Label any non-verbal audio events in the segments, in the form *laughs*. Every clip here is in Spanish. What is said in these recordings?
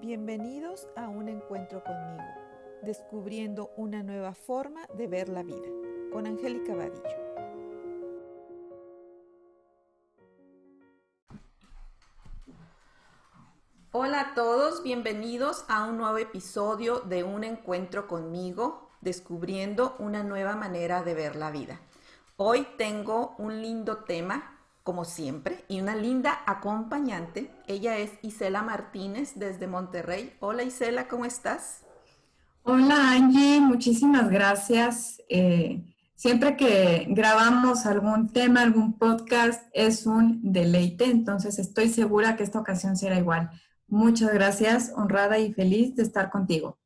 Bienvenidos a un encuentro conmigo, descubriendo una nueva forma de ver la vida, con Angélica Vadillo. Hola a todos, bienvenidos a un nuevo episodio de Un encuentro conmigo, descubriendo una nueva manera de ver la vida. Hoy tengo un lindo tema como siempre, y una linda acompañante. Ella es Isela Martínez desde Monterrey. Hola Isela, ¿cómo estás? Hola Angie, muchísimas gracias. Eh, siempre que grabamos algún tema, algún podcast, es un deleite, entonces estoy segura que esta ocasión será igual. Muchas gracias, honrada y feliz de estar contigo.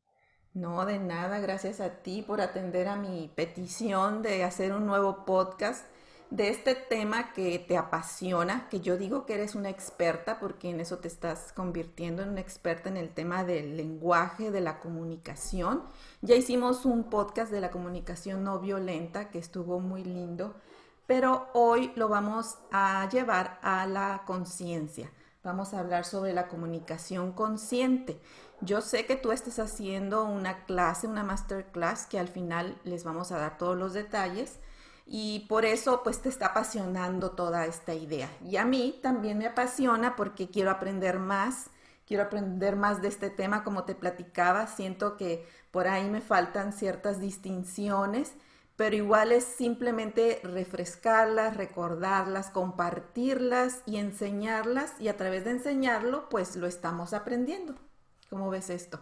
No, de nada, gracias a ti por atender a mi petición de hacer un nuevo podcast de este tema que te apasiona, que yo digo que eres una experta porque en eso te estás convirtiendo en una experta en el tema del lenguaje, de la comunicación. Ya hicimos un podcast de la comunicación no violenta que estuvo muy lindo, pero hoy lo vamos a llevar a la conciencia. Vamos a hablar sobre la comunicación consciente. Yo sé que tú estás haciendo una clase, una masterclass, que al final les vamos a dar todos los detalles y por eso pues te está apasionando toda esta idea. Y a mí también me apasiona porque quiero aprender más, quiero aprender más de este tema como te platicaba, siento que por ahí me faltan ciertas distinciones, pero igual es simplemente refrescarlas, recordarlas, compartirlas y enseñarlas y a través de enseñarlo pues lo estamos aprendiendo. ¿Cómo ves esto?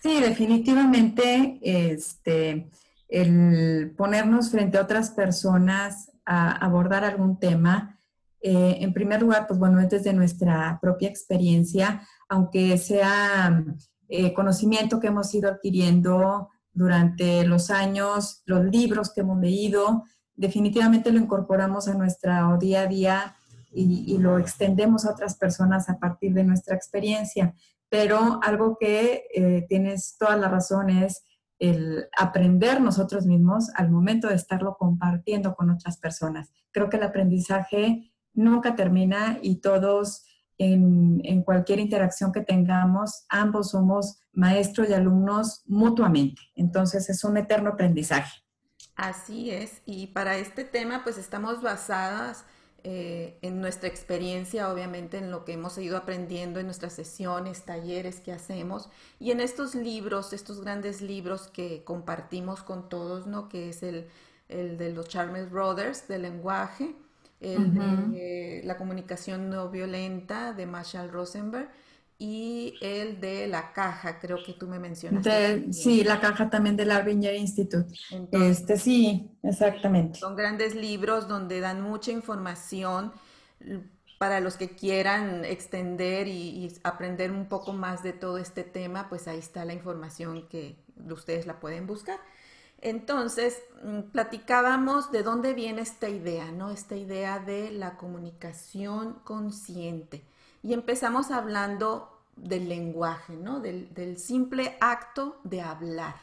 Sí, definitivamente, este, el ponernos frente a otras personas a abordar algún tema, eh, en primer lugar, pues bueno, es desde nuestra propia experiencia, aunque sea eh, conocimiento que hemos ido adquiriendo durante los años, los libros que hemos leído, definitivamente lo incorporamos a nuestro día a día y, lo extendemos a otras personas a partir de nuestra experiencia. Pero algo que eh, tienes toda la razón es el aprender nosotros mismos al momento de estarlo compartiendo con otras personas. Creo que el aprendizaje nunca termina y todos en, en, cualquier interacción que tengamos, ambos somos maestros y alumnos mutuamente. Entonces es un eterno aprendizaje. Así es. Y para este tema, pues estamos basadas eh, en nuestra experiencia, obviamente, en lo que hemos ido aprendiendo en nuestras sesiones, talleres que hacemos y en estos libros, estos grandes libros que compartimos con todos, ¿no? Que es el, de los Charles Brothers, del lenguaje, el de la comunicación no violenta de Marshall Rosenberg y el de la caja, creo que tú me mencionaste. sí, la caja también del Arbinger Institute. este, sí, exactamente. Son grandes libros donde dan mucha información para los que quieran extender y, aprender un poco más de todo este tema, pues ahí está la información que ustedes la pueden buscar. Entonces, mm, platicábamos de dónde viene esta idea, ¿no? Esta idea de la comunicación consciente y empezamos hablando del lenguaje, ¿no? Del, simple acto de hablar,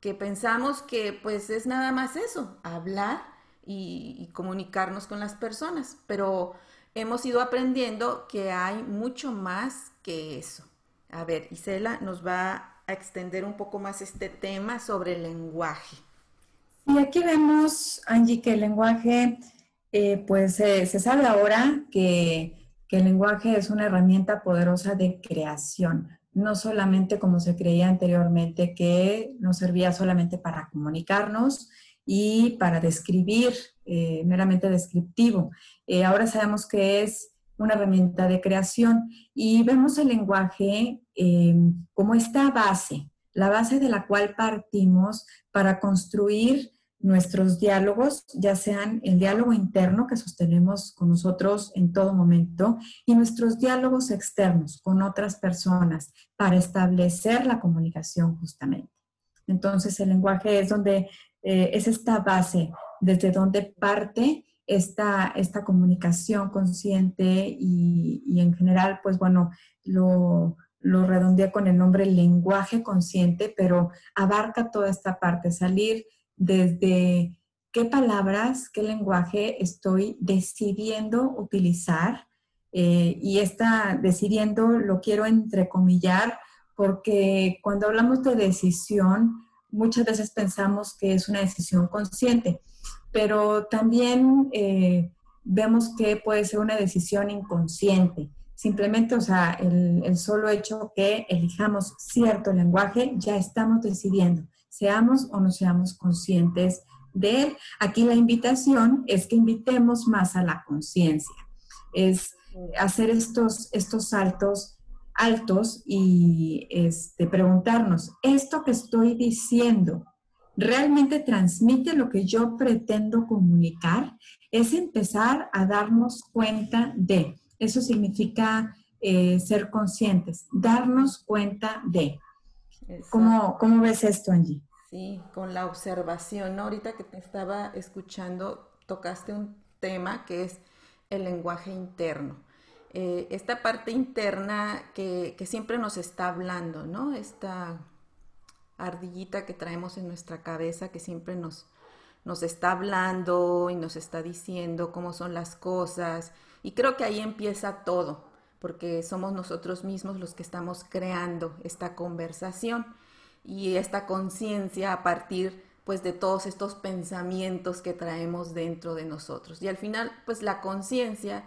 que pensamos que pues es nada más eso, hablar y, comunicarnos con las personas, pero hemos ido aprendiendo que hay mucho más que eso. A ver, Isela nos va a extender un poco más este tema sobre el lenguaje. Y aquí vemos, Angie, que el lenguaje, eh, pues se sabe ahora que que el lenguaje es una herramienta poderosa de creación, no solamente como se creía anteriormente, que nos servía solamente para comunicarnos y para describir, eh, meramente descriptivo. Eh, ahora sabemos que es una herramienta de creación y vemos el lenguaje eh, como esta base, la base de la cual partimos para construir nuestros diálogos, ya sean el diálogo interno que sostenemos con nosotros en todo momento y nuestros diálogos externos con otras personas para establecer la comunicación justamente. Entonces el lenguaje es donde eh, es esta base desde donde parte esta, esta comunicación consciente y, y en general, pues bueno, lo, lo redondea con el nombre lenguaje consciente, pero abarca toda esta parte, salir desde qué palabras, qué lenguaje estoy decidiendo utilizar Eh, y esta decidiendo lo quiero entrecomillar porque cuando hablamos de decisión, muchas veces pensamos que es una decisión consciente, pero también eh, vemos que puede ser una decisión inconsciente. Simplemente, o sea, el, el, solo hecho que elijamos cierto lenguaje, ya estamos decidiendo, seamos o no seamos conscientes de él. Aquí la invitación es que invitemos más a la conciencia, es hacer estos, estos saltos altos y este, preguntarnos, ¿esto que estoy diciendo realmente transmite lo que yo pretendo comunicar? Es empezar a darnos cuenta de, eso significa eh, ser conscientes, darnos cuenta de. ¿Cómo, ¿Cómo, ves esto, Angie? Sí, con la observación. Ahorita que te estaba escuchando, tocaste un tema que es el lenguaje interno. Eh, esta parte interna que, siempre nos está hablando, ¿no? Esta ardillita que traemos en nuestra cabeza que siempre nos, nos está hablando y nos está diciendo cómo son las cosas. Y creo que ahí empieza todo, porque somos nosotros mismos los que estamos creando esta conversación y esta conciencia a partir pues de todos estos pensamientos que traemos dentro de nosotros. Y al final pues la conciencia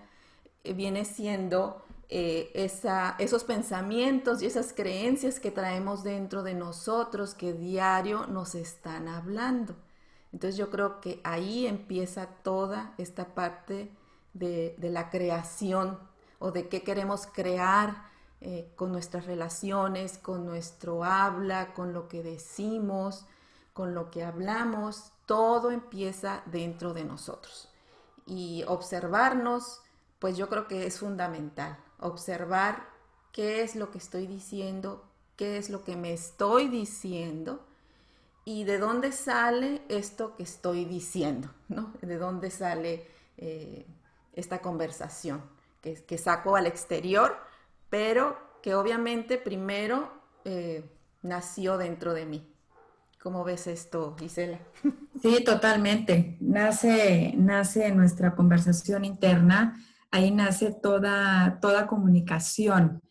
eh, viene siendo eh, esa, esos pensamientos y esas creencias que traemos dentro de nosotros que diario nos están hablando. Entonces yo creo que ahí empieza toda esta parte de, la creación o de qué queremos crear eh, con nuestras relaciones, con nuestro habla, con lo que decimos, con lo que hablamos. Todo empieza dentro de nosotros. Y observarnos, pues yo creo que es fundamental observar qué es lo que estoy diciendo, qué es lo que me estoy diciendo y de dónde sale esto que estoy diciendo, ¿no? De dónde sale eh, esta conversación que, saco al exterior, pero que obviamente primero eh, nació dentro de mí. ¿Cómo ves esto, Gisela? Sí, totalmente. Nace, nace nuestra conversación interna ahí nace toda, toda comunicación.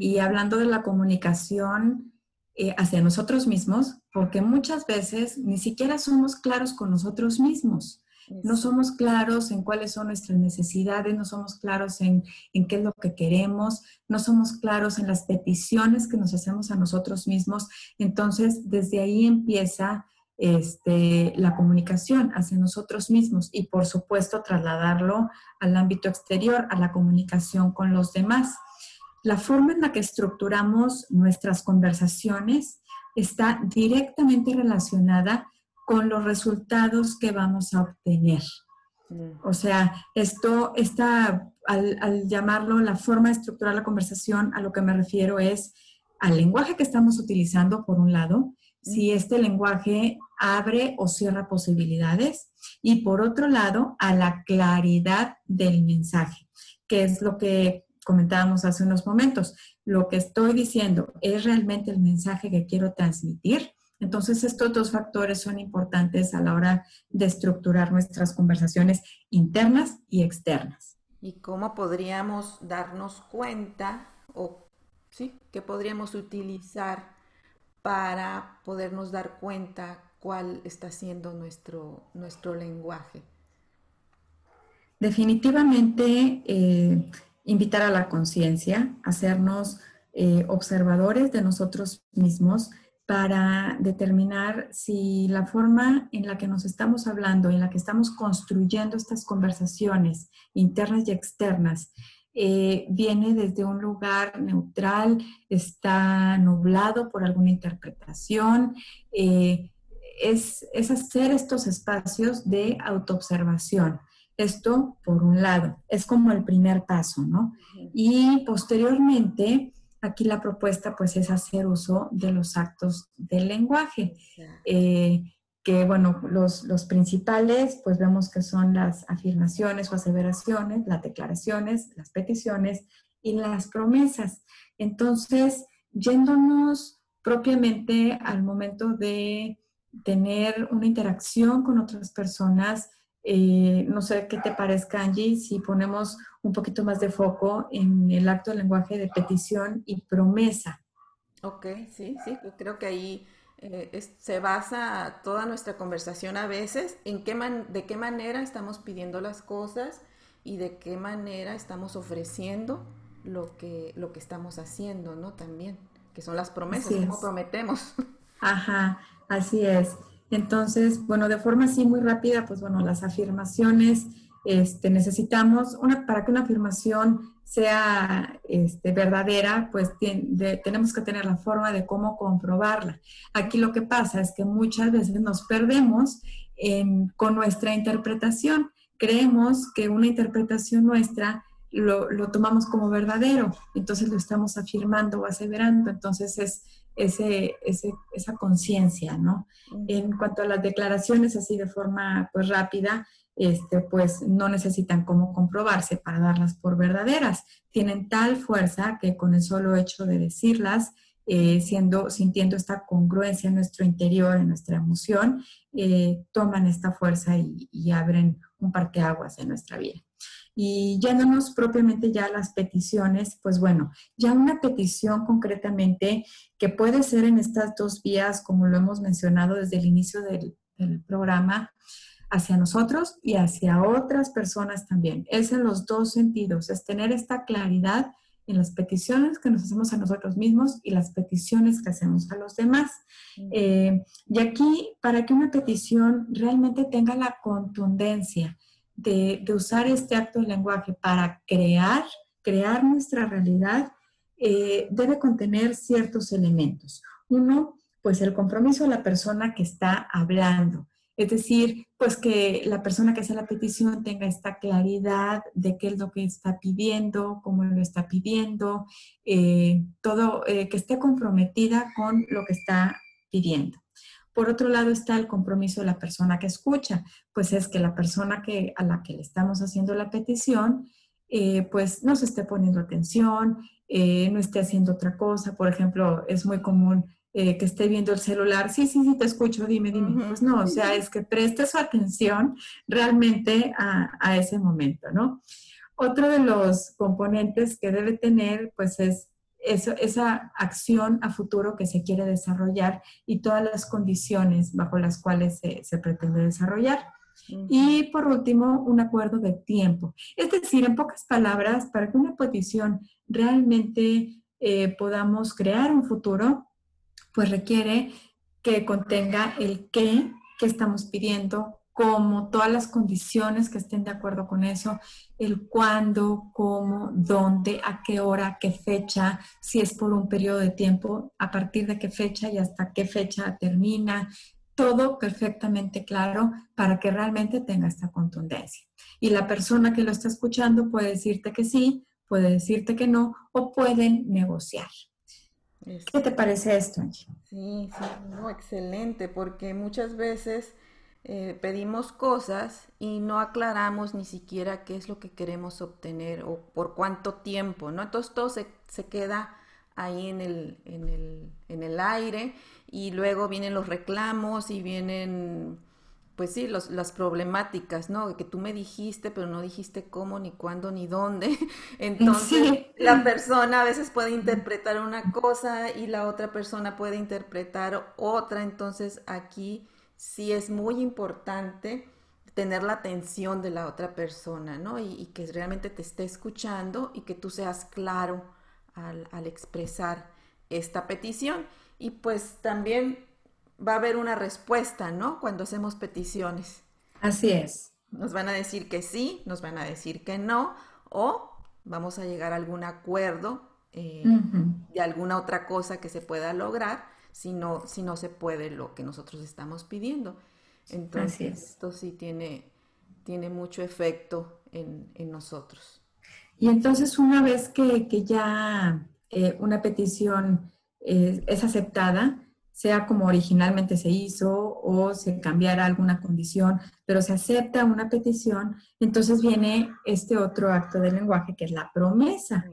Y hablando de la comunicación eh, hacia nosotros mismos, porque muchas veces ni siquiera somos claros con nosotros mismos. No somos claros en cuáles son nuestras necesidades, no somos claros en, en, qué es lo que queremos, no somos claros en las peticiones que nos hacemos a nosotros mismos. Entonces, desde ahí empieza este, la comunicación hacia nosotros mismos y por supuesto trasladarlo al ámbito exterior, a la comunicación con los demás. La forma en la que estructuramos nuestras conversaciones está directamente relacionada con los resultados que vamos a obtener. Mm. O sea, esto está, al, al llamarlo la forma de estructurar la conversación, a lo que me refiero es al lenguaje que estamos utilizando, por un lado, si este lenguaje abre o cierra posibilidades y por otro lado a la claridad del mensaje, que es lo que comentábamos hace unos momentos. Lo que estoy diciendo es realmente el mensaje que quiero transmitir. Entonces, estos dos factores son importantes a la hora de estructurar nuestras conversaciones internas y externas. ¿Y cómo podríamos darnos cuenta o sí, que podríamos utilizar para podernos dar cuenta cuál está siendo nuestro, nuestro lenguaje. Definitivamente, eh, invitar a la conciencia, hacernos eh, observadores de nosotros mismos para determinar si la forma en la que nos estamos hablando, en la que estamos construyendo estas conversaciones internas y externas, eh, viene desde un lugar neutral, está nublado por alguna interpretación. Eh, es, es, hacer estos espacios de autoobservación. Esto, por un lado, es como el primer paso, ¿no? Y posteriormente, aquí la propuesta pues es hacer uso de los actos del lenguaje que, bueno, los, los, principales, pues vemos que son las afirmaciones o aseveraciones, las declaraciones, las peticiones y las promesas. Entonces, yéndonos propiamente al momento de tener una interacción con otras personas, eh, no sé qué te parezca, Angie, si ponemos un poquito más de foco en el acto del lenguaje de petición y promesa. Ok, sí, sí, creo que ahí eh, se basa toda nuestra conversación a veces en qué de qué manera estamos pidiendo las cosas y de qué manera estamos ofreciendo lo que, lo que estamos haciendo, ¿no? También, que son las promesas, como prometemos. Ajá, así es. Entonces, bueno, de forma así muy rápida, pues bueno, las afirmaciones, este, necesitamos, una, para que una afirmación sea este, verdadera, pues tenemos que tener la forma de cómo comprobarla. Aquí lo que pasa es que muchas veces nos perdemos con nuestra interpretación. Creemos que una interpretación nuestra lo, lo, tomamos como verdadero, entonces lo estamos afirmando o aseverando, entonces es ese, esa conciencia, ¿no? En cuanto a las declaraciones así de forma pues rápida, este, pues no necesitan cómo comprobarse para darlas por verdaderas. Tienen tal fuerza que con el solo hecho de decirlas, eh, siendo, sintiendo esta congruencia en nuestro interior, en nuestra emoción, eh, toman esta fuerza y, y abren un parteaguas en nuestra vida. Y yéndonos propiamente ya a las peticiones, pues bueno, ya una petición concretamente que puede ser en estas dos vías, como lo hemos mencionado desde el inicio del, programa, hacia nosotros y hacia otras personas también. Es en los dos sentidos, es tener esta claridad en las peticiones que nos hacemos a nosotros mismos y las peticiones que hacemos a los demás. Eh, y aquí, para que una petición realmente tenga la contundencia de, usar este acto de lenguaje para crear, crear nuestra realidad, eh, debe contener ciertos elementos. Uno, pues el compromiso de la persona que está hablando. Es decir, pues que la persona que hace la petición tenga esta claridad de qué es lo que está pidiendo, cómo lo está pidiendo, eh, todo, eh, que esté comprometida con lo que está pidiendo. Por otro lado está el compromiso de la persona que escucha, pues es que la persona que, a la que le estamos haciendo la petición, eh, pues no se esté poniendo atención, eh, no esté haciendo otra cosa. Por ejemplo, es muy común eh, que esté viendo el celular, sí, sí, sí, te escucho, dime, dime. Pues no, o sea, es que preste su atención realmente a, a ese momento, ¿no? Otro de los componentes que debe tener, pues es esa acción a futuro que se quiere desarrollar y todas las condiciones bajo las cuales se, pretende desarrollar. Y por último, un acuerdo de tiempo. Es decir, en pocas palabras, para que una petición realmente eh, podamos crear un futuro, pues requiere que contenga el qué, que estamos pidiendo, cómo, todas las condiciones que estén de acuerdo con eso, el cuándo, cómo, dónde, a qué hora, qué fecha, si es por un periodo de tiempo, a partir de qué fecha y hasta qué fecha termina, todo perfectamente claro para que realmente tenga esta contundencia. Y la persona que lo está escuchando puede decirte que sí, puede decirte que no o pueden negociar. ¿Qué te parece esto, Angie? Sí, sí, no, excelente, porque muchas veces eh, pedimos cosas y no aclaramos ni siquiera qué es lo que queremos obtener o por cuánto tiempo, ¿no? Entonces todo se, queda ahí en el, en, el, en el aire y luego vienen los reclamos y vienen, pues sí, los, las problemáticas, ¿no? Que tú me dijiste, pero no dijiste cómo, ni cuándo, ni dónde. *laughs* Entonces, la persona a veces puede interpretar una cosa y la otra persona puede interpretar otra. Entonces, aquí sí es muy importante tener la atención de la otra persona, ¿no? Y, que realmente te esté escuchando y que tú seas claro al, expresar esta petición. Y pues también va a haber una respuesta, ¿no? Cuando hacemos peticiones. Así es. Nos van a decir que sí, nos van a decir que no, o vamos a llegar a algún acuerdo eh, de alguna otra cosa que se pueda lograr si no, si no se puede lo que nosotros estamos pidiendo. Entonces, esto sí tiene, tiene mucho efecto en, nosotros. Y entonces, una vez que, ya eh, una petición eh, es aceptada, sea como originalmente se hizo o se cambiara alguna condición, pero se acepta una petición, entonces viene este otro acto del lenguaje que es la promesa.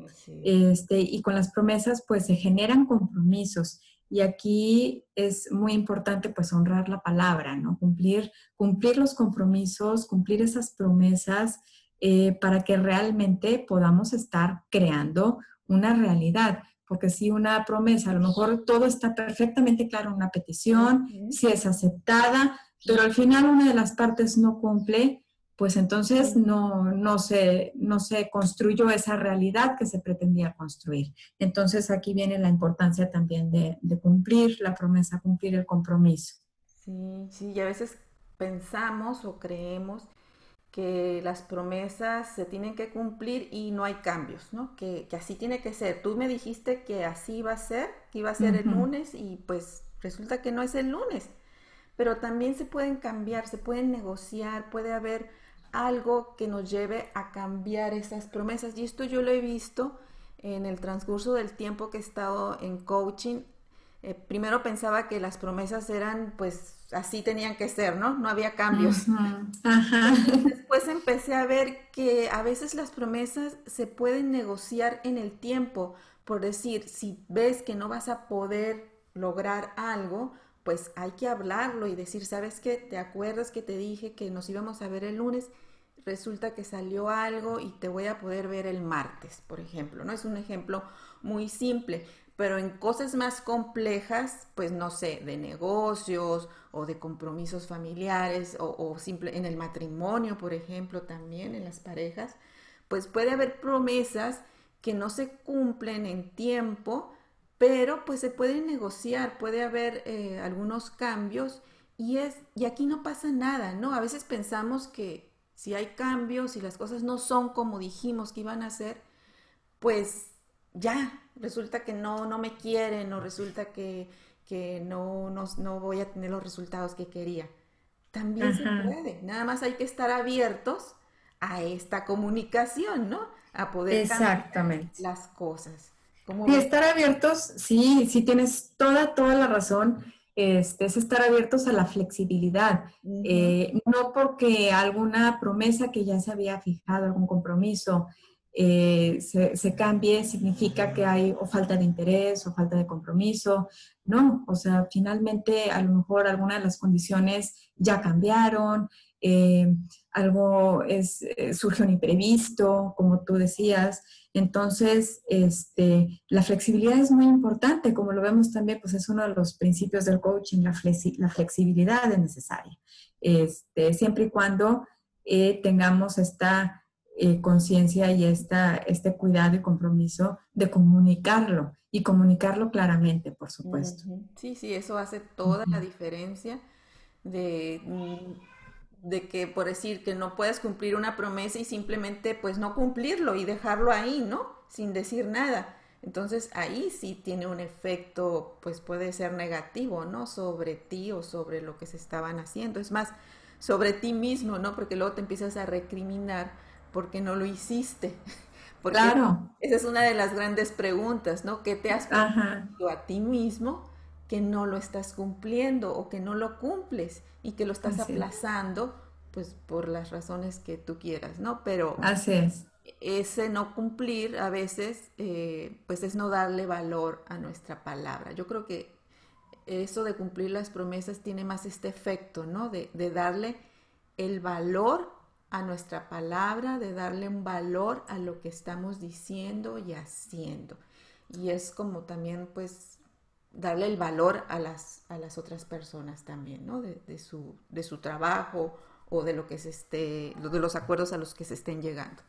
Este, y con las promesas pues se generan compromisos Y aquí es muy importante pues honrar la palabra, ¿no? Cumplir, cumplir los compromisos, cumplir esas promesas eh, para que realmente podamos estar creando una realidad. Porque si una promesa, a lo mejor todo está perfectamente claro en una petición, si es aceptada, pero al final una de las partes no cumple, pues entonces no, no, se, no se construyó esa realidad que se pretendía construir. Entonces aquí viene la importancia también de, de cumplir la promesa, cumplir el compromiso. Sí, sí, y a veces pensamos o creemos que las promesas se tienen que cumplir y no hay cambios, ¿no? Que, que, así tiene que ser. Tú me dijiste que así iba a ser, que iba a ser el lunes y pues resulta que no es el lunes. Pero también se pueden cambiar, se pueden negociar, puede haber algo que nos lleve a cambiar esas promesas. Y esto yo lo he visto en el transcurso del tiempo que he estado en coaching. Eh, primero pensaba que las promesas eran, pues, así tenían que ser, ¿no? No había cambios. *laughs* Después empecé a ver que a veces las promesas se pueden negociar en el tiempo. Por decir, si ves que no vas a poder lograr algo, pues hay que hablarlo y decir, ¿sabes qué? ¿Te acuerdas que te dije que nos íbamos a ver el lunes? Resulta que salió algo y te voy a poder ver el martes, por ejemplo, ¿no? Es un ejemplo muy simple, pero en cosas más complejas, pues no sé, de negocios o de compromisos familiares o, o simple, en el matrimonio, por ejemplo, también en las parejas, pues puede haber promesas que no se cumplen en tiempo, pero pues se pueden negociar, puede haber eh, algunos cambios y es y aquí no pasa nada, ¿no? A veces pensamos que si hay cambios, si las cosas no son como dijimos que iban a ser, pues ya, resulta que no, no me quieren o resulta que, no, no, voy a tener los resultados que quería. También se puede, nada más hay que estar abiertos a esta comunicación, ¿no? A poder Exactamente. las cosas. y estar abiertos, sí, sí tienes toda, toda la razón este, es estar abiertos a la flexibilidad. Eh, no porque alguna promesa que ya se había fijado, algún compromiso, eh, se, cambie, significa que hay o falta de interés o falta de compromiso. No, o sea, finalmente a lo mejor algunas de las condiciones ya cambiaron, eh, algo es, surge un imprevisto, como tú decías, entonces, este, la flexibilidad es muy importante, como lo vemos también, pues es uno de los principios del coaching, la, la flexibilidad es necesaria, este, siempre y cuando eh, tengamos esta eh, conciencia y esta, este cuidado y compromiso de comunicarlo y comunicarlo claramente, por supuesto. Sí, sí, eso hace toda la diferencia de mm, de que por decir que no puedes cumplir una promesa y simplemente pues no cumplirlo y dejarlo ahí, ¿no? Sin decir nada. Entonces ahí sí tiene un efecto, pues puede ser negativo, ¿no? Sobre ti o sobre lo que se estaban haciendo. Es más, sobre ti mismo, ¿no? Porque luego te empiezas a recriminar porque no lo hiciste. *laughs* Porque claro. Esa es una de las grandes preguntas, ¿no? ¿Qué te has prometido a ti mismo que no lo estás cumpliendo o que no lo cumples? y que lo estás aplazando, pues por las razones que tú quieras, ¿no? Pero Así es. ese no cumplir a veces, eh, pues es no darle valor a nuestra palabra. Yo creo que eso de cumplir las promesas tiene más este efecto, ¿no? De, de darle el valor a nuestra palabra, de darle un valor a lo que estamos diciendo y haciendo. Y es como también, pues, darle el valor a las, a las otras personas también, ¿no? De, de, su, de su trabajo o de lo que se esté, de los acuerdos a los que se estén llegando.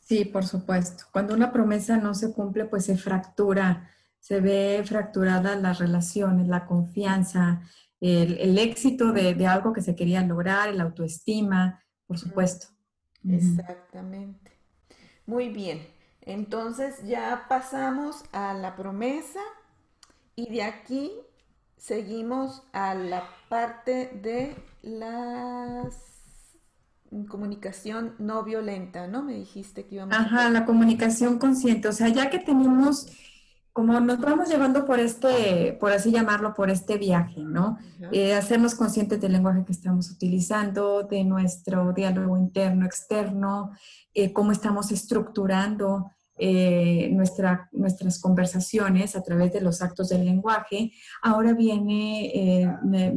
Sí, por supuesto. Cuando una promesa no se cumple, pues se fractura, se ve fracturada las relaciones, la confianza, el, el éxito de, de, algo que se quería lograr, el autoestima, por supuesto. Exactamente. Muy bien. Entonces ya pasamos a la promesa y de aquí seguimos a la parte de la comunicación no violenta, ¿no? Me dijiste que íbamos Ajá, la comunicación consciente. O sea, ya que tenemos, como nos vamos llevando por este, por así llamarlo, por este viaje, ¿no? Eh, hacernos conscientes del lenguaje que estamos utilizando, de nuestro diálogo interno, externo, eh, cómo estamos estructurando eh, nuestra, nuestras conversaciones a través de los actos del lenguaje. Ahora viene, eh, me,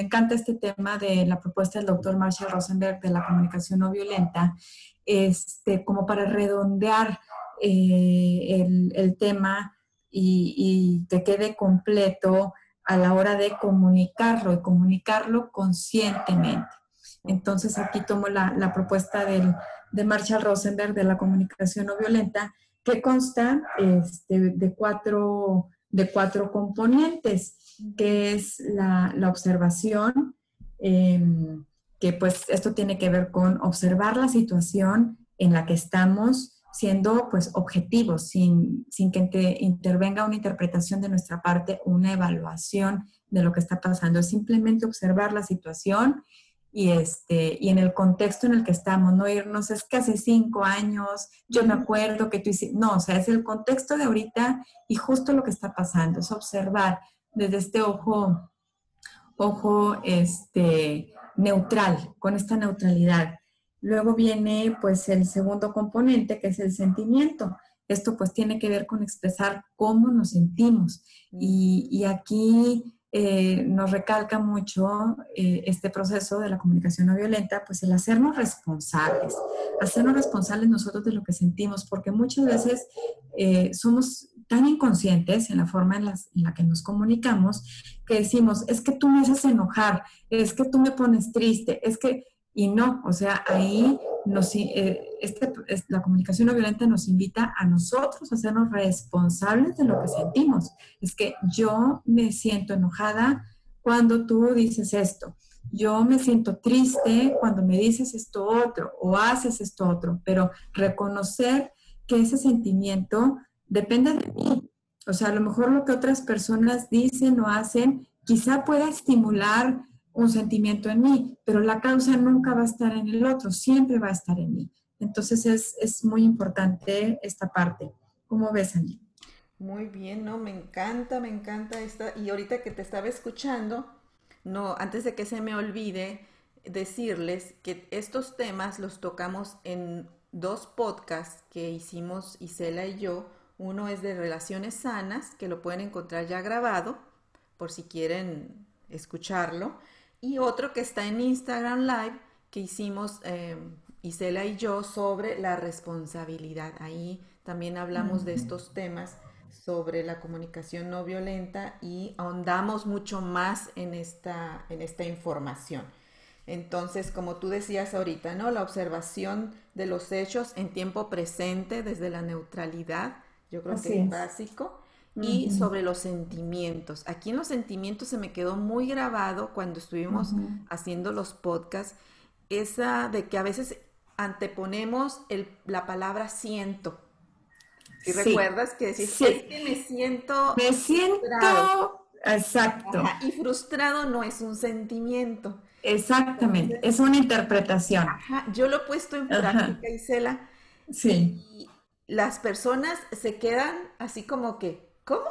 encanta este tema de la propuesta del doctor Marshall Rosenberg de la comunicación no violenta, este, como para redondear eh, el, tema y, y que quede completo a la hora de comunicarlo y comunicarlo conscientemente. Entonces aquí tomo la, propuesta de Marshall Rosenberg de la comunicación no violenta, que consta este, de, cuatro, de cuatro componentes, que es la, observación, em, que pues esto tiene que ver con observar la situación en la que estamos siendo pues objetivos, sin, sin que intervenga una interpretación de nuestra parte, una evaluación de lo que está pasando. Es simplemente observar la situación y, este, y en el contexto en el que estamos, no irnos, es que hace cinco años, yo me acuerdo que tú hiciste, no, o sea, es el contexto de ahorita y justo lo que está pasando, es observar desde este ojo, ojo, este, neutral, con esta neutralidad. Luego viene, pues, el segundo componente, que es el sentimiento. Esto, pues, tiene que ver con expresar cómo nos sentimos. Y, y aquí eh, nos recalca mucho eh, este proceso de la comunicación no violenta, pues el hacernos responsables, hacernos responsables nosotros de lo que sentimos, porque muchas veces eh, somos tan inconscientes en la forma en, en, la que nos comunicamos que decimos, es que tú me haces enojar, es que tú me pones triste, es que, y no, o sea, ahí nos, eh, este, la comunicación no violenta nos invita a nosotros a hacernos responsables de lo que sentimos. Es que yo me siento enojada cuando tú dices esto. Yo me siento triste cuando me dices esto otro o haces esto otro, pero reconocer que ese sentimiento depende de mí. O sea, a lo mejor lo que otras personas dicen o hacen quizá pueda estimular un sentimiento en mí, pero la causa nunca va a estar en el otro, siempre va a estar en mí. Entonces es, muy importante esta parte. ¿Cómo ves, Angie? Muy bien, ¿no? Me encanta, me encanta esta. Y ahorita que te estaba escuchando, no, antes de que se me olvide decirles que estos temas los tocamos en dos podcasts que hicimos Isela y yo. Uno es de relaciones sanas, que lo pueden encontrar ya grabado, por si quieren escucharlo y otro que está en Instagram Live que hicimos eh, Isela y yo sobre la responsabilidad. Ahí también hablamos de estos temas sobre la comunicación no violenta y ahondamos mucho más en esta, en esta información. Entonces, como tú decías ahorita, ¿no? La observación de los hechos en tiempo presente desde la neutralidad, yo creo que es básico y sobre los sentimientos. Aquí en los sentimientos se me quedó muy grabado cuando estuvimos haciendo los podcasts, esa de que a veces anteponemos la palabra siento. ¿Y recuerdas que decís, es que me siento... Me siento... Exacto. y frustrado no es un sentimiento. Exactamente, es una interpretación. yo lo he puesto en práctica, Isela. Sí. Y las personas se quedan así como que, ¿cómo?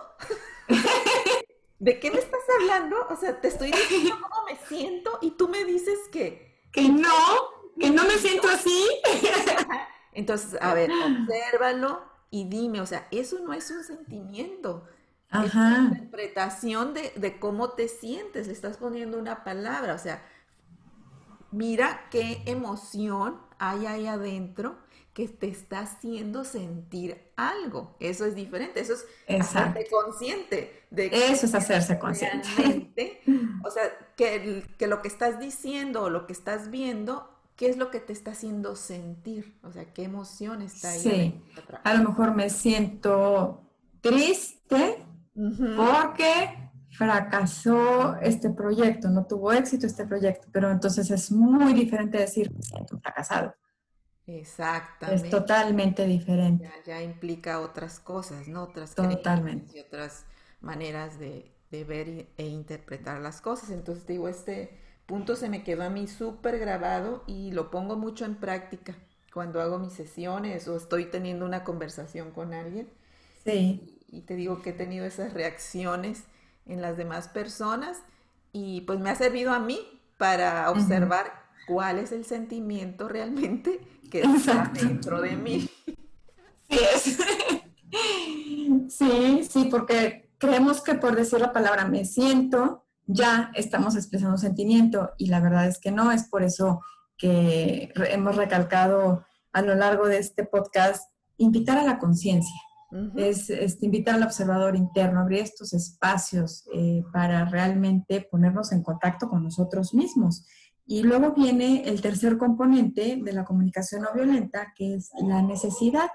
*laughs* ¿De qué me estás hablando? O sea, te estoy diciendo cómo me siento y tú me dices que... Que no, que no me siento así. *laughs* Entonces, a ver, obsérvalo y dime, o sea, eso no es un sentimiento. Es una interpretación de, de cómo te sientes, le estás poniendo una palabra, o sea, mira qué emoción hay ahí adentro que te está haciendo sentir algo. Eso es diferente, eso es hacerte consciente. De que eso es hacerse consciente. o sea, que, que, lo que estás diciendo o lo que estás viendo, ¿qué es lo que te está haciendo sentir? O sea, ¿qué emoción está ahí? Sí, a lo mejor me siento triste porque fracasó este proyecto, no tuvo éxito este proyecto, pero entonces es muy diferente decir me siento fracasado. Exactamente. Es totalmente diferente. Ya, implica otras cosas, ¿no? Otras totalmente. y otras maneras de, ver e interpretar las cosas. Entonces, digo, este punto se me quedó a mí súper grabado y lo pongo mucho en práctica cuando hago mis sesiones o estoy teniendo una conversación con alguien. Sí. Y, te digo que he tenido esas reacciones en las demás personas y pues me ha servido a mí para observar cuál es el sentimiento realmente que *laughs* está dentro de mí. es. *laughs* Sí, sí, porque creemos que por decir la palabra me siento, ya estamos expresando sentimiento y la verdad es que no, es por eso que hemos recalcado a lo largo de este podcast invitar a la conciencia, es, invitar al observador interno, abrir estos espacios eh, para realmente ponernos en contacto con nosotros mismos. Y luego viene el tercer componente de la comunicación no violenta, que es la necesidad.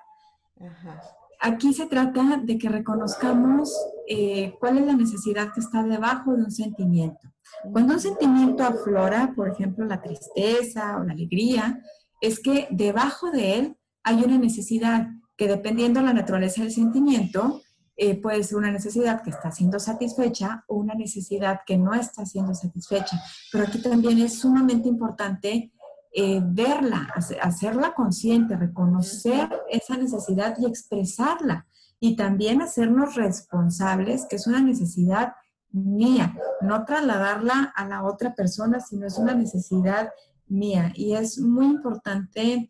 Aquí se trata de que reconozcamos eh, cuál es la necesidad que está debajo de un sentimiento. Cuando un sentimiento aflora, por ejemplo, la tristeza o la alegría, es que debajo de él hay una necesidad que dependiendo de la naturaleza del sentimiento, eh, puede ser una necesidad que está siendo satisfecha o una necesidad que no está siendo satisfecha. Pero aquí también es sumamente importante eh, verla, hacerla consciente, reconocer esa necesidad y expresarla. Y también hacernos responsables, que es una necesidad mía, no trasladarla a la otra persona, sino es una necesidad mía. Y es muy importante,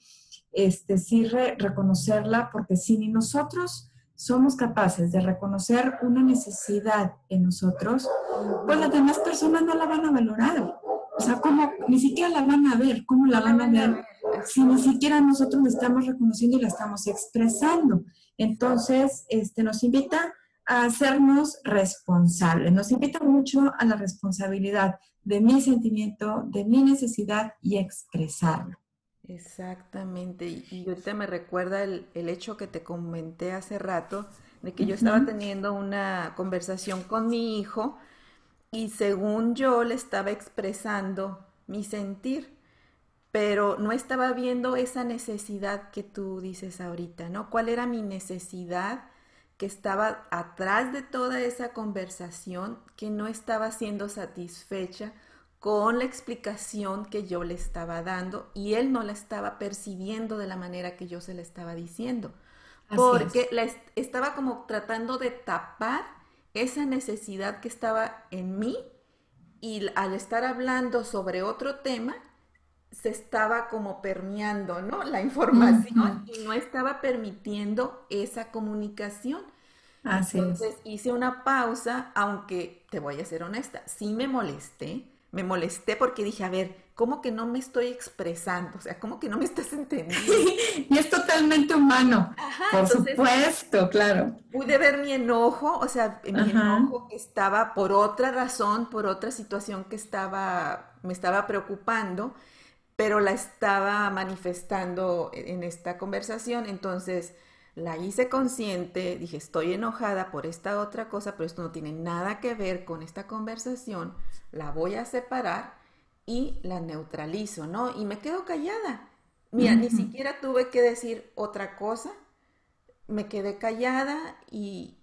este, sí, reconocerla, porque si ni nosotros somos capaces de reconocer una necesidad en nosotros, pues las demás personas no la van a valorar. O sea, ¿cómo? Ni siquiera la van a ver, ¿cómo la van a ver? Si ni siquiera nosotros la estamos reconociendo y la estamos expresando. Entonces, este, nos invita a hacernos responsables, nos invita mucho a la responsabilidad de mi sentimiento, de mi necesidad y expresarlo. Exactamente, y ahorita me recuerda el, el hecho que te comenté hace rato, de que yo estaba teniendo una conversación con mi hijo y según yo le estaba expresando mi sentir, pero no estaba viendo esa necesidad que tú dices ahorita, ¿no? ¿Cuál era mi necesidad que estaba atrás de toda esa conversación que no estaba siendo satisfecha con la explicación que yo le estaba dando y él no la estaba percibiendo de la manera que yo se la estaba diciendo? porque la estaba como tratando de tapar esa necesidad que estaba en mí y al estar hablando sobre otro tema, se estaba como permeando, ¿no? La información y no estaba permitiendo esa comunicación. Así Entonces hice una pausa, aunque te voy a ser honesta, sí me molesté, me molesté porque dije, a ver, ¿cómo que no me estoy expresando? O sea, ¿cómo que no me estás entendiendo? *laughs* y es totalmente humano. por supuesto, claro. Pude ver mi enojo, o sea, mi enojo que estaba por otra razón, por otra situación que estaba, me estaba preocupando, pero la estaba manifestando en esta conversación. Entonces, la hice consciente, dije, estoy enojada por esta otra cosa, pero esto no tiene nada que ver con esta conversación, la voy a separar y la neutralizo, ¿no? Y me quedo callada. Mira, ni siquiera tuve que decir otra cosa, me quedé callada y,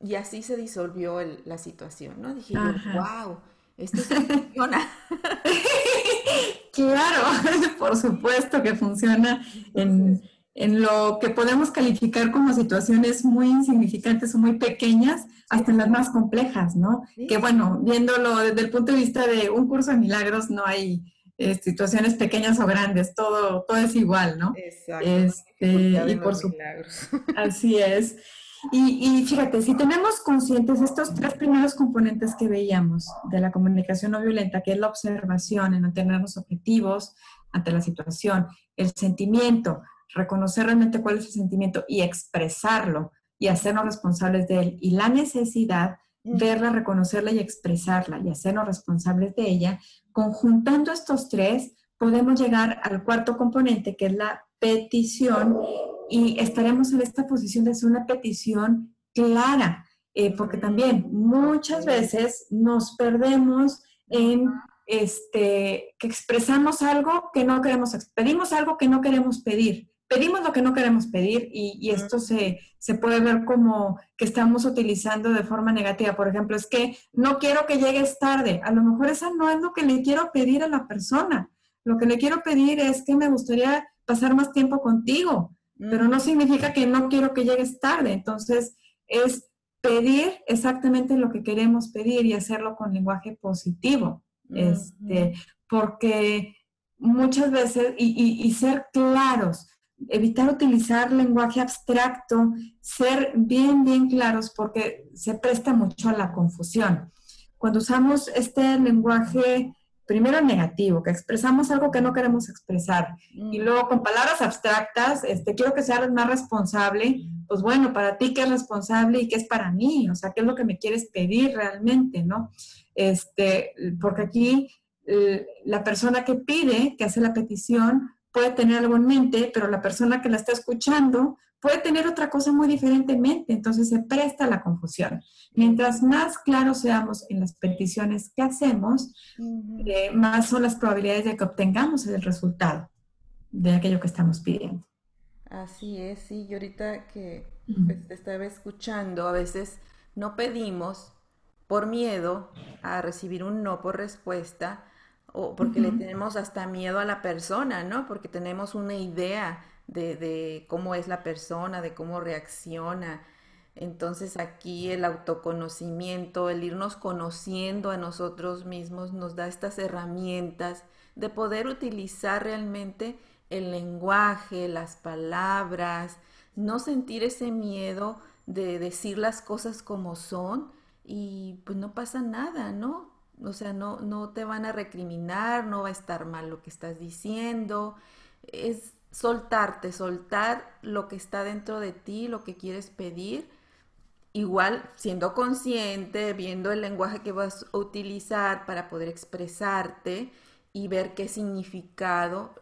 y así se disolvió la situación, ¿no? Dije, wow, esto funciona. *laughs* claro, *laughs* por supuesto que funciona en en lo que podemos calificar como situaciones muy insignificantes o muy pequeñas, hasta en las más complejas, ¿no? Que bueno, viéndolo desde el punto de vista de un curso de milagros, no hay eh, situaciones pequeñas o grandes, todo, todo es igual, ¿no? Exacto. Este, y por su... *laughs* Así es. Y, y, fíjate, si tenemos conscientes estos tres primeros componentes que veíamos de la comunicación no violenta, que es la observación, en mantenernos objetivos ante la situación, el sentimiento, reconocer realmente cuál es el sentimiento y expresarlo y hacernos responsables de él. Y la necesidad, verla, reconocerla y expresarla y hacernos responsables de ella, conjuntando estos tres, podemos llegar al cuarto componente, que es la petición, y estaremos en esta posición de hacer una petición clara, eh, porque también muchas veces nos perdemos en este, que expresamos algo que no queremos, pedimos algo que no queremos pedir pedimos lo que no queremos pedir y, esto se, puede ver como que estamos utilizando de forma negativa. Por ejemplo, es que no quiero que llegues tarde. A lo mejor esa no es lo que le quiero pedir a la persona. Lo que le quiero pedir es que me gustaría pasar más tiempo contigo, pero no significa que no quiero que llegues tarde. Entonces, es pedir exactamente lo que queremos pedir y hacerlo con lenguaje positivo. Este, porque muchas veces, y ser claros, evitar utilizar lenguaje abstracto, ser bien, bien claros porque se presta mucho a la confusión. Cuando usamos este lenguaje primero negativo, que expresamos algo que no queremos expresar, y mm. luego con palabras abstractas, este, quiero que seas más responsable, pues bueno, para ti qué es responsable y qué es para mí, o sea, qué es lo que me quieres pedir realmente, ¿no? Este, porque aquí eh, la persona que pide, que hace la petición, puede tener algo en mente, pero la persona que la está escuchando puede tener otra cosa muy diferentemente, entonces se presta la confusión. Mientras más claros seamos en las peticiones que hacemos, eh, más son las probabilidades de que obtengamos el resultado de aquello que estamos pidiendo. Así es, sí, yo ahorita que pues, te estaba escuchando, a veces no pedimos por miedo a recibir un no por respuesta, o porque le tenemos hasta miedo a la persona, ¿no? Porque tenemos una idea de, cómo es la persona, de cómo reacciona. Entonces aquí el autoconocimiento, el irnos conociendo a nosotros mismos nos da estas herramientas de poder utilizar realmente el lenguaje, las palabras, no sentir ese miedo de decir las cosas como son y pues no pasa nada, ¿no? O sea, no, no te van a recriminar, no va a estar mal lo que estás diciendo. Es soltarte, soltar lo que está dentro de ti, lo que quieres pedir. Igual siendo consciente, viendo el lenguaje que vas a utilizar para poder expresarte y ver qué significado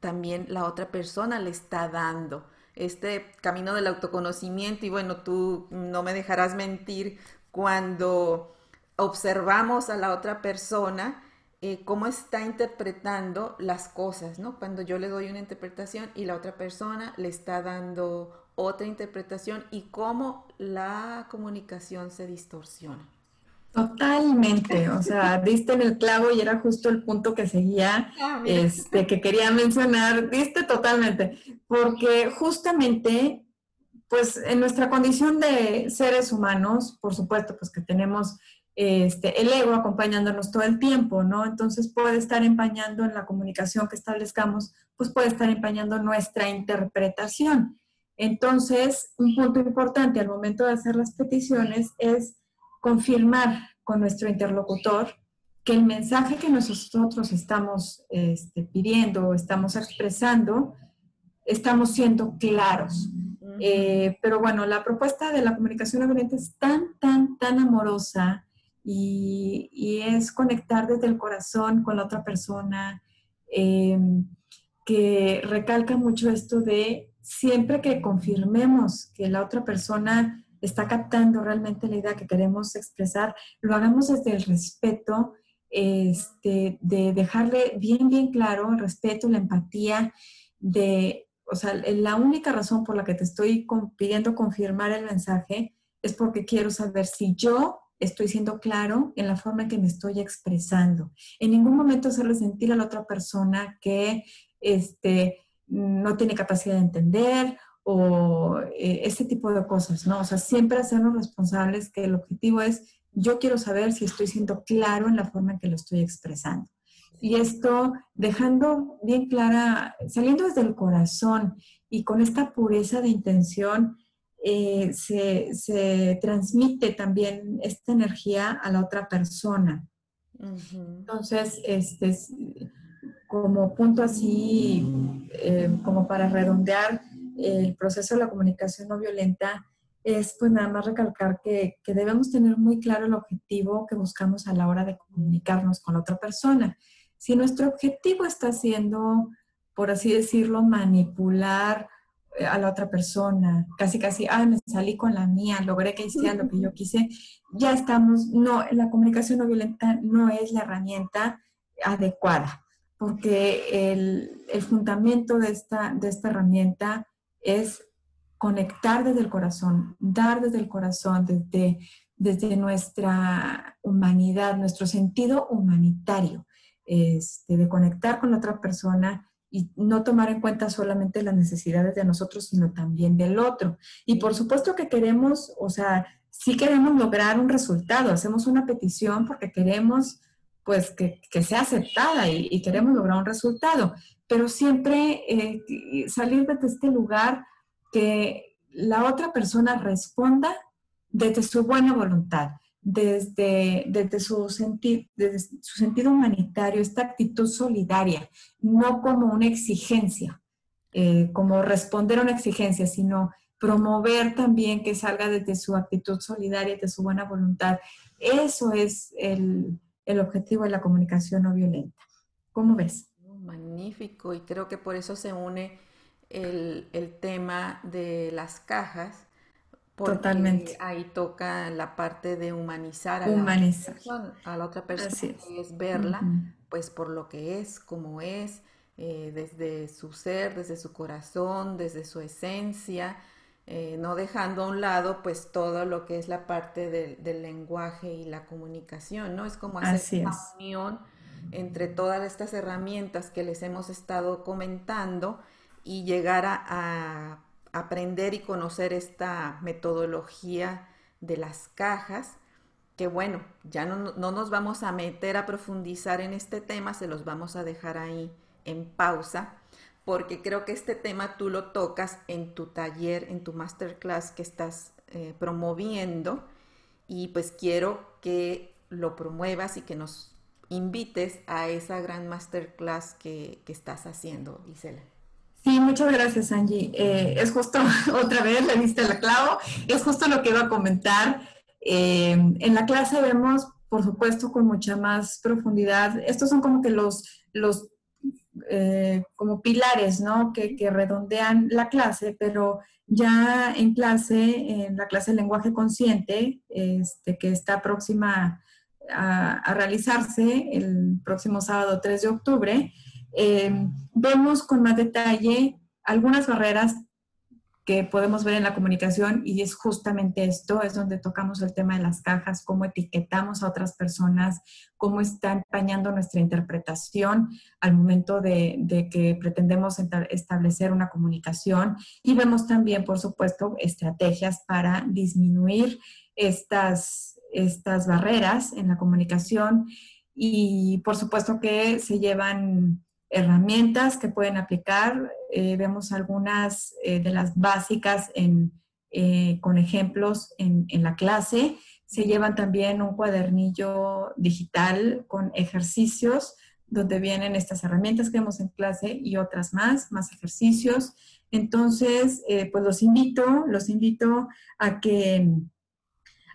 también la otra persona le está dando. Este camino del autoconocimiento, y bueno, tú no me dejarás mentir cuando observamos a la otra persona, eh, cómo está interpretando las cosas, ¿no? Cuando yo le doy una interpretación y la otra persona le está dando otra interpretación y cómo la comunicación se distorsiona. Totalmente, o sea, diste en el clavo y era justo el punto que seguía, ah, este, que quería mencionar, diste totalmente, porque justamente, pues en nuestra condición de seres humanos, por supuesto, pues que tenemos este, el ego acompañándonos todo el tiempo, ¿no? Entonces puede estar empañando en la comunicación que establezcamos, pues puede estar empañando nuestra interpretación. Entonces, un punto importante al momento de hacer las peticiones es confirmar con nuestro interlocutor que el mensaje que nosotros estamos este, pidiendo o estamos expresando, estamos siendo claros. Eh, pero bueno, la propuesta de la comunicación abierta es tan, tan, tan amorosa, y, es conectar desde el corazón con la otra persona, em, que recalca mucho esto de siempre que confirmemos que la otra persona está captando realmente la idea que queremos expresar, lo hagamos desde el respeto, este, de dejarle bien, bien claro el respeto, la empatía, de, o sea, la única razón por la que te estoy pidiendo confirmar el mensaje es porque quiero saber si yo estoy siendo claro en la forma en que me estoy expresando. En ningún momento hacerle sentir a la otra persona que este, no tiene capacidad de entender o eh, ese tipo de cosas, ¿no? O sea, siempre hacernos responsables que el objetivo es, yo quiero saber si estoy siendo claro en la forma en que lo estoy expresando. Y esto dejando bien clara, saliendo desde el corazón y con esta pureza de intención, eh, se, transmite también esta energía a la otra persona. Entonces, este, como punto así, eh, como para redondear el proceso de la comunicación no violenta, es pues nada más recalcar que, que, debemos tener muy claro el objetivo que buscamos a la hora de comunicarnos con la otra persona. Si nuestro objetivo está siendo, por así decirlo, manipular a la otra persona, casi casi, ay, me salí con la mía, logré que hiciera lo que yo quise, ya estamos, no, la comunicación no violenta no es la herramienta adecuada, porque el, el fundamento de esta, de esta herramienta es conectar desde el corazón, dar desde el corazón, desde, desde nuestra humanidad, nuestro sentido humanitario, este, de conectar con la otra persona y no tomar en cuenta solamente las necesidades de nosotros, sino también del otro. Y por supuesto que queremos, o sea, sí queremos lograr un resultado, hacemos una petición porque queremos pues que, sea aceptada y, queremos lograr un resultado. Pero siempre eh, salir desde este lugar que la otra persona responda desde su buena voluntad, desde, desde, su, desde su sentido humanitario, esta actitud solidaria, no como una exigencia, eh, como responder a una exigencia, sino promover también que salga desde su actitud solidaria, de su buena voluntad. Eso es el, el objetivo de la comunicación no violenta. ¿Cómo ves? Magnífico, y creo que por eso se une el, el tema de las cajas, Totalmente. Ahí toca la parte de humanizar a, La, persona, a la otra persona, es. verla pues por lo que es, como es, eh, desde su ser, desde su corazón, desde su esencia, eh, no dejando a un lado pues todo lo que es la parte del lenguaje y la comunicación, ¿no? Es como hacer una unión entre todas estas herramientas que les hemos estado comentando y llegar a, aprender y conocer esta metodología de las cajas, que bueno, ya no, no nos vamos a meter a profundizar en este tema, se los vamos a dejar ahí en pausa porque creo que este tema tú lo tocas en tu taller, en tu masterclass que estás eh, promoviendo y pues quiero que lo promuevas y que nos invites a esa gran masterclass que, que estás haciendo, Isela. Muchas gracias, Angie. Eh, es justo, *laughs* otra vez le diste la clavo, es justo lo que iba a comentar. Eh, en la clase vemos, por supuesto, con mucha más profundidad, estos son como que los, los eh, como pilares, ¿no? Que, redondean la clase, pero ya en clase, en la clase de lenguaje consciente, este, que está próxima a, realizarse el próximo sábado 3 de octubre, vemos con más detalle algunas barreras que podemos ver en la comunicación y es justamente esto, es donde tocamos el tema de las cajas, cómo etiquetamos a otras personas, cómo está empañando nuestra interpretación al momento de, que pretendemos establecer una comunicación. Y vemos también, por supuesto, estrategias para disminuir estas, estas barreras en la comunicación y por supuesto que se llevan herramientas que pueden aplicar. Eh, vemos algunas eh, de las básicas eh, con ejemplos en, la clase. Se llevan también un cuadernillo digital con ejercicios donde vienen estas herramientas que vemos en clase y otras más, más ejercicios. Entonces, pues los invito, los invito a que,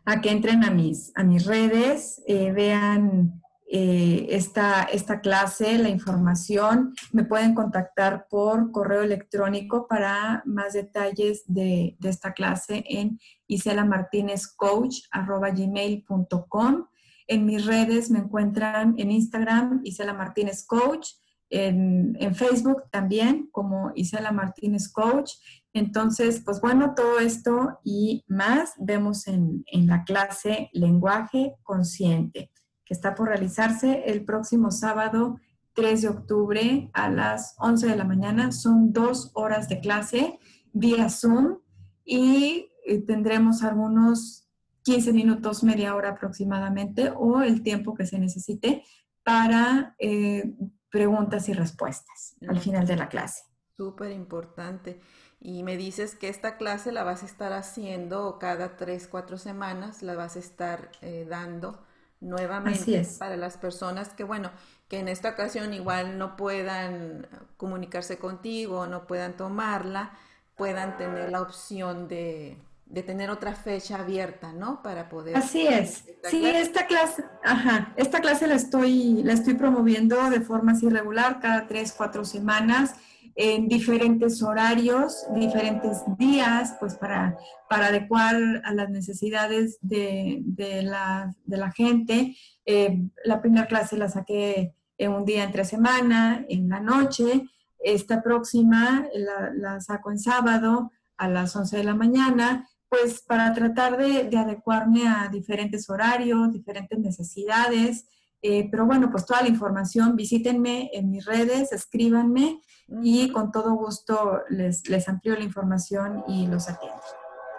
a que entren a mis, a mis redes, vean eh, esta, esta clase, la información. Me pueden contactar por correo electrónico para más detalles de, esta clase en iselamartinezcoach.gmail.com. En mis redes me encuentran en Instagram Isela Martínez Coach, en, en, Facebook también como Isela Martínez Coach. Entonces, pues bueno, todo esto y más vemos en, en la clase Lenguaje Consciente que está por realizarse el próximo sábado 3 de octubre a las 11 de la mañana. Son dos horas de clase vía Zoom y eh, tendremos algunos 15 minutos, media hora aproximadamente o el tiempo que se necesite para eh, preguntas y respuestas al final de la clase. Súper importante. Y me dices que esta clase la vas a estar haciendo cada tres, cuatro semanas, la vas a estar eh, dando nuevamente para las personas que, bueno, que en esta ocasión igual no puedan comunicarse contigo, no puedan tomarla, puedan tener la opción de, de tener otra fecha abierta, ¿no? Para poder. Así es. Sí, esta clase, ajá, esta clase la estoy, la estoy promoviendo de forma así regular, cada tres, cuatro semanas en diferentes horarios, diferentes días, pues para, para adecuar a las necesidades de, de, la, de la, gente. Eh, la primera clase la saqué en un día entre semana, en la noche. Esta próxima la, la, saco en sábado a las 11 de la mañana, pues para tratar de, de adecuarme a diferentes horarios, diferentes necesidades. Eh, pero bueno, pues toda la información, visítenme en mis redes, escríbanme y con todo gusto les, les amplío la información y los atiendo.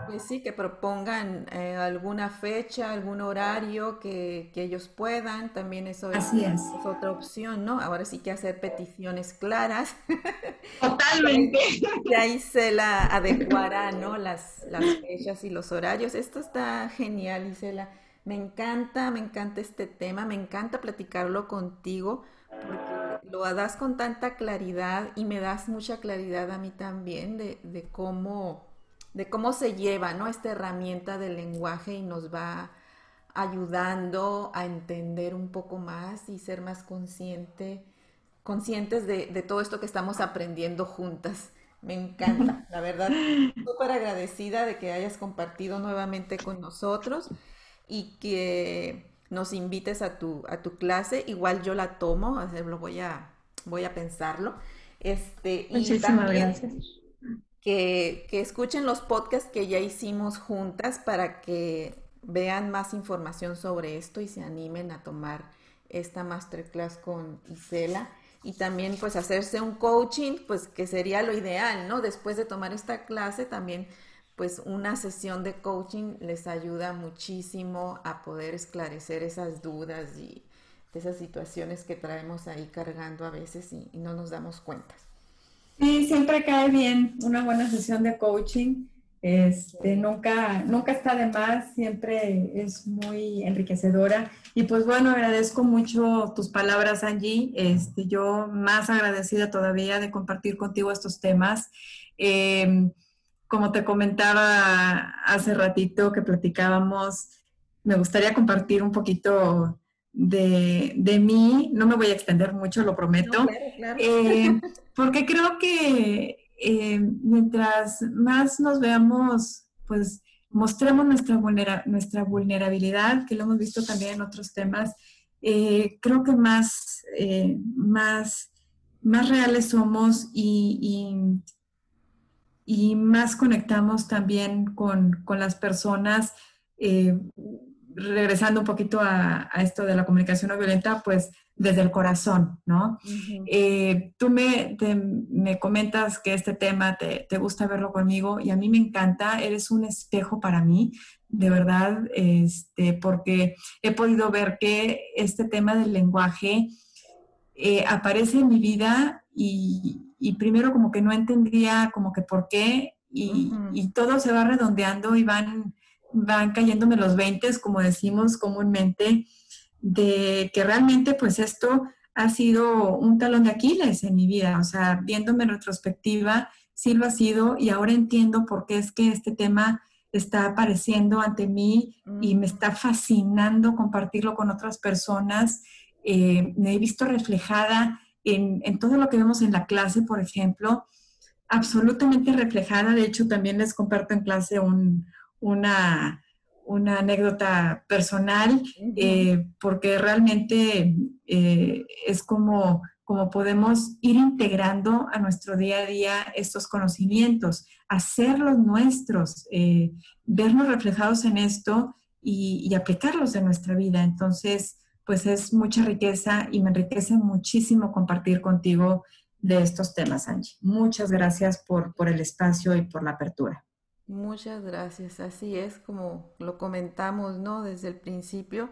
Pues sí, que propongan eh, alguna fecha, algún horario que, ellos puedan, también eso es, otra opción, ¿no? Ahora sí que hacer peticiones claras. *laughs* Totalmente. y ahí se la adecuará, ¿no? Las, las fechas y los horarios. Esto está genial, Isela. Me encanta, me encanta este tema, me encanta platicarlo contigo porque lo das con tanta claridad y me das mucha claridad a mí también de, de cómo de cómo se lleva ¿no? esta herramienta del lenguaje y nos va ayudando a entender un poco más y ser más consciente, conscientes de, todo esto que estamos aprendiendo juntas. Me encanta, la verdad, súper agradecida de que hayas compartido nuevamente con nosotros y que nos invites a tu, a tu clase. Igual yo la tomo, lo voy a, voy a pensarlo. Este, Muchísimas gracias que, escuchen los podcasts que ya hicimos juntas para que vean más información sobre esto y se animen a tomar esta masterclass con Isela y también pues hacerse un coaching, pues que sería lo ideal, ¿no? Después de tomar esta clase también pues una sesión de coaching les ayuda muchísimo a poder esclarecer esas dudas y esas situaciones que traemos ahí cargando a veces y no nos damos cuenta. Sí, siempre cae bien una buena sesión de coaching. Este, nunca, nunca está de más, siempre es muy enriquecedora. Y pues bueno, agradezco mucho tus palabras, Angie. Este, yo más agradecida todavía de compartir contigo estos temas. Em, como te comentaba hace ratito que platicábamos, me gustaría compartir un poquito de, de mí. No me voy a extender mucho, lo prometo. Eh, *laughs* porque creo que eh, mientras más nos veamos, pues mostremos nuestra, nuestra vulnerabilidad, que lo hemos visto también en otros temas, eh, creo que más, más, más reales somos y, y, más conectamos también con, con las personas regresando un poquito a, esto de la comunicación no violenta, pues desde el corazón, ¿no? Eh, tú me, me, comentas que este tema te, te, gusta verlo conmigo y a mí me encanta, eres un espejo para mí, de verdad, este, porque he podido ver que este tema del lenguaje eh, aparece en mi vida y, y, primero como que no entendía como que por qué y, y todo se va redondeando y van van cayéndome los 20, como decimos comúnmente, de que realmente pues esto ha sido un talón de Aquiles en mi vida, o sea, viéndome en retrospectiva, sí lo ha sido y ahora entiendo por qué es que este tema está apareciendo ante mí y me está fascinando compartirlo con otras personas. Eh, me he visto reflejada en, en, todo lo que vemos en la clase, por ejemplo, absolutamente reflejada. De hecho, también les comparto en clase un, una, una anécdota personal, eh, porque realmente eh, es como, como podemos ir integrando a nuestro día a día estos conocimientos, hacerlos nuestros, eh, vernos reflejados en esto y, y, aplicarlos en nuestra vida. Entonces, pues es mucha riqueza y me enriquece muchísimo compartir contigo de estos temas, Angie. Muchas gracias por, por el espacio y por la apertura. Muchas gracias. Así es como lo comentamos, ¿no? Desde el principio,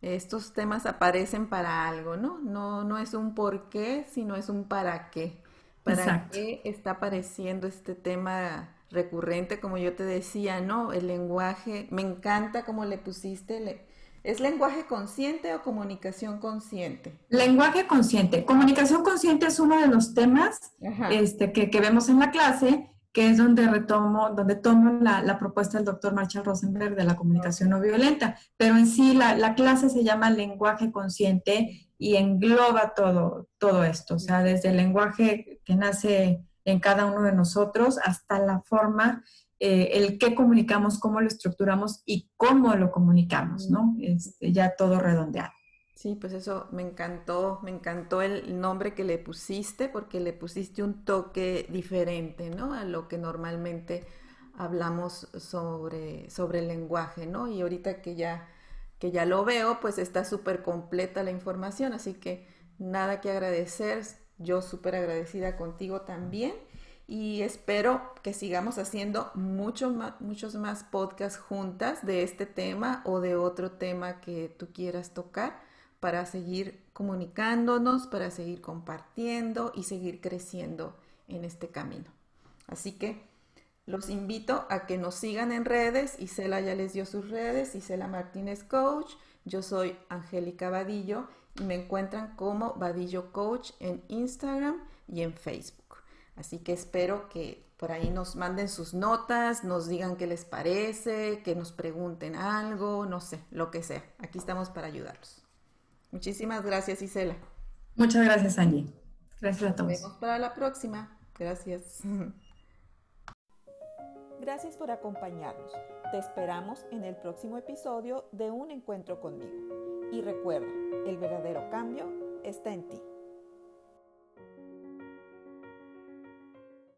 estos temas aparecen para algo, ¿no? No, no es un por qué, sino es un para qué. ¿Para qué está apareciendo este tema recurrente? Como yo te decía, ¿no? El lenguaje, me encanta cómo le pusiste. ¿Es lenguaje consciente o comunicación consciente? Lenguaje consciente. Comunicación consciente es uno de los temas este, que, que vemos en la clase que es donde retomo, donde tomo la, propuesta del doctor Marshall Rosenberg de la comunicación no violenta. Pero en sí la, clase se llama lenguaje consciente y engloba todo, todo esto, o sea, desde el lenguaje que nace en cada uno de nosotros hasta la forma, eh, el qué comunicamos, cómo lo estructuramos y cómo lo comunicamos, ¿no? Este, ya todo redondeado. Sí, pues eso me encantó, me encantó el nombre que le pusiste porque le pusiste un toque diferente, ¿no? A lo que normalmente hablamos sobre, sobre el lenguaje, ¿no? Y ahorita que ya, que ya lo veo, pues está súper completa la información, así que nada que agradecer, yo súper agradecida contigo también. Y espero que sigamos haciendo muchos más, muchos más podcasts juntas de este tema o de otro tema que tú quieras tocar para seguir comunicándonos, para seguir compartiendo y seguir creciendo en este camino. Así que los invito a que nos sigan en redes. Isela ya les dio sus redes, Isela Martínez Coach. Yo soy Angélica Vadillo y me encuentran como Vadillo Coach en Instagram y en Facebook. Así que espero que por ahí nos manden sus notas, nos digan qué les parece, que nos pregunten algo, no sé, lo que sea. Aquí estamos para ayudarlos. Muchísimas gracias, Isela. Muchas gracias, Angie. Gracias a todos. Nos vemos para la próxima. Gracias. *laughs* Gracias por acompañarnos. Te esperamos en el próximo episodio de Un Encuentro conmigo. Y recuerda, el verdadero cambio está en ti.